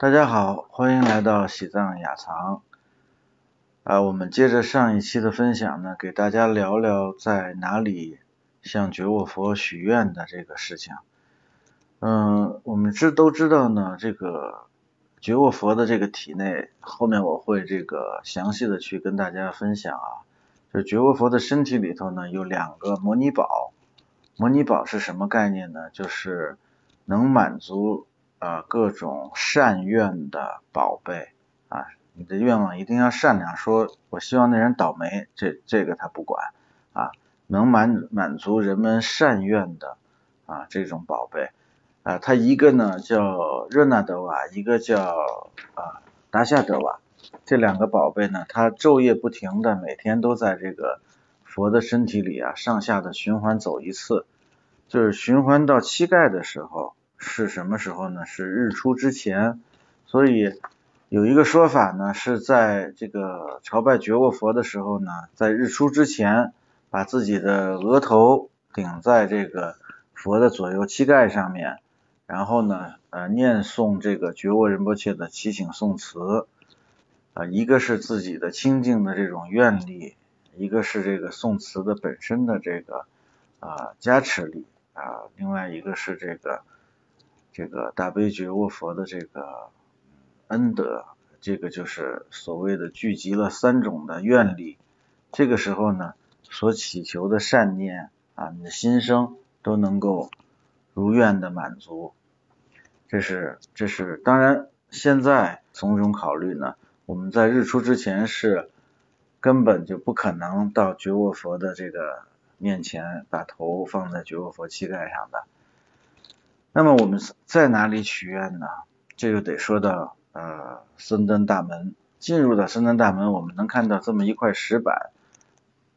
大家好，欢迎来到喜藏雅藏。啊，我们接着上一期的分享呢，给大家聊聊在哪里向觉沃佛许愿的这个事情。嗯，我们知都知道呢，这个觉沃佛的这个体内，后面我会这个详细的去跟大家分享啊。就觉沃佛的身体里头呢，有两个摩尼宝。摩尼宝是什么概念呢？就是能满足啊各种善愿的宝贝啊。你的愿望一定要善良，说我希望那人倒霉，这这个他不管啊。能满满足人们善愿的啊这种宝贝啊，它一个呢叫热那德瓦，一个叫啊达夏德瓦。这两个宝贝呢，它昼夜不停的每天都在这个。佛的身体里啊，上下的循环走一次，就是循环到膝盖的时候是什么时候呢？是日出之前。所以有一个说法呢，是在这个朝拜觉沃佛的时候呢，在日出之前，把自己的额头顶在这个佛的左右膝盖上面，然后呢，呃，念诵这个觉沃仁波切的祈请颂词，啊，一个是自己的清净的这种愿力。一个是这个宋词的本身的这个啊加持力啊，另外一个是这个这个大悲觉卧佛的这个恩德，这个就是所谓的聚集了三种的愿力，这个时候呢，所祈求的善念啊，你的心声都能够如愿的满足，这是这是当然现在从中考虑呢，我们在日出之前是。根本就不可能到觉卧佛的这个面前，把头放在觉卧佛膝盖上的。那么我们在哪里许愿呢？这就得说到呃森登大门。进入到森登大门，我们能看到这么一块石板。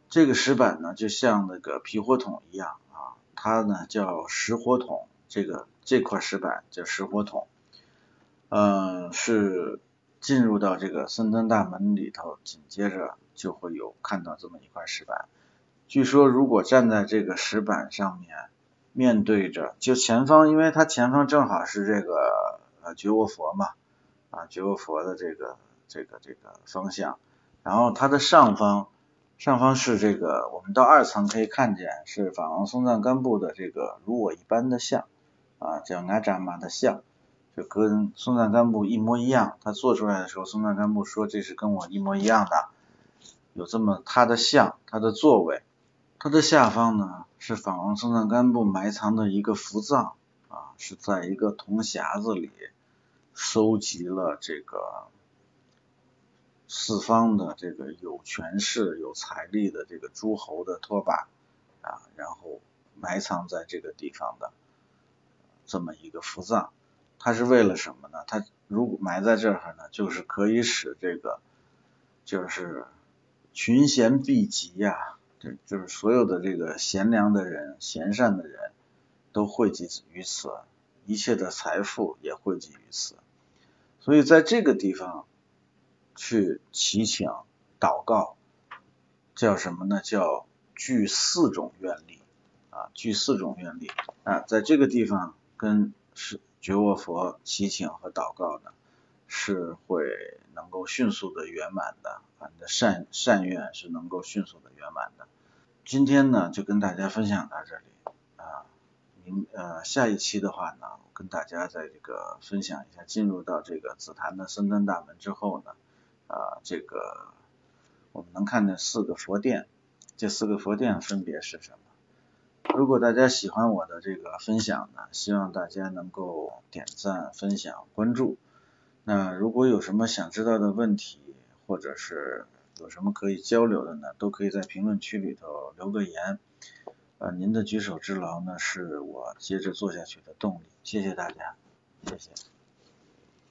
这个石板呢，就像那个皮火筒一样啊，它呢叫石火筒。这个这块石板叫石火筒。嗯，是进入到这个森登大门里头，紧接着。就会有看到这么一块石板。据说如果站在这个石板上面，面对着就前方，因为它前方正好是这个呃觉沃佛嘛，啊觉沃佛的这个这个这个方向，然后它的上方上方是这个我们到二层可以看见是法王松赞干布的这个如我一般的像啊叫阿扎玛的像，就跟松赞干布一模一样。他做出来的时候，松赞干布说这是跟我一模一样的。有这么他的像，他的座位，他的下方呢是法王松赞干布埋藏的一个福藏啊，是在一个铜匣子里收集了这个四方的这个有权势、有财力的这个诸侯的托把啊，然后埋藏在这个地方的这么一个福藏，它是为了什么呢？它如果埋在这儿呢，就是可以使这个就是。群贤毕集呀，对，就是所有的这个贤良的人、贤善的人都汇集于此，一切的财富也汇集于此。所以在这个地方去祈请、祷告，叫什么呢？叫具四种愿力啊，具四种愿力啊，在这个地方跟是觉沃佛祈请和祷告呢，是会能够迅速的圆满的啊。你的善善愿是能够迅速的圆满的。今天呢，就跟大家分享到这里啊。明呃下一期的话呢，我跟大家在这个分享一下，进入到这个紫檀的森登大门之后呢，啊这个我们能看见四个佛殿，这四个佛殿分别是什么？如果大家喜欢我的这个分享呢，希望大家能够点赞、分享、关注。那如果有什么想知道的问题，或者是有什么可以交流的呢？都可以在评论区里头留个言。呃，您的举手之劳呢，是我接着做下去的动力。谢谢大家，谢谢。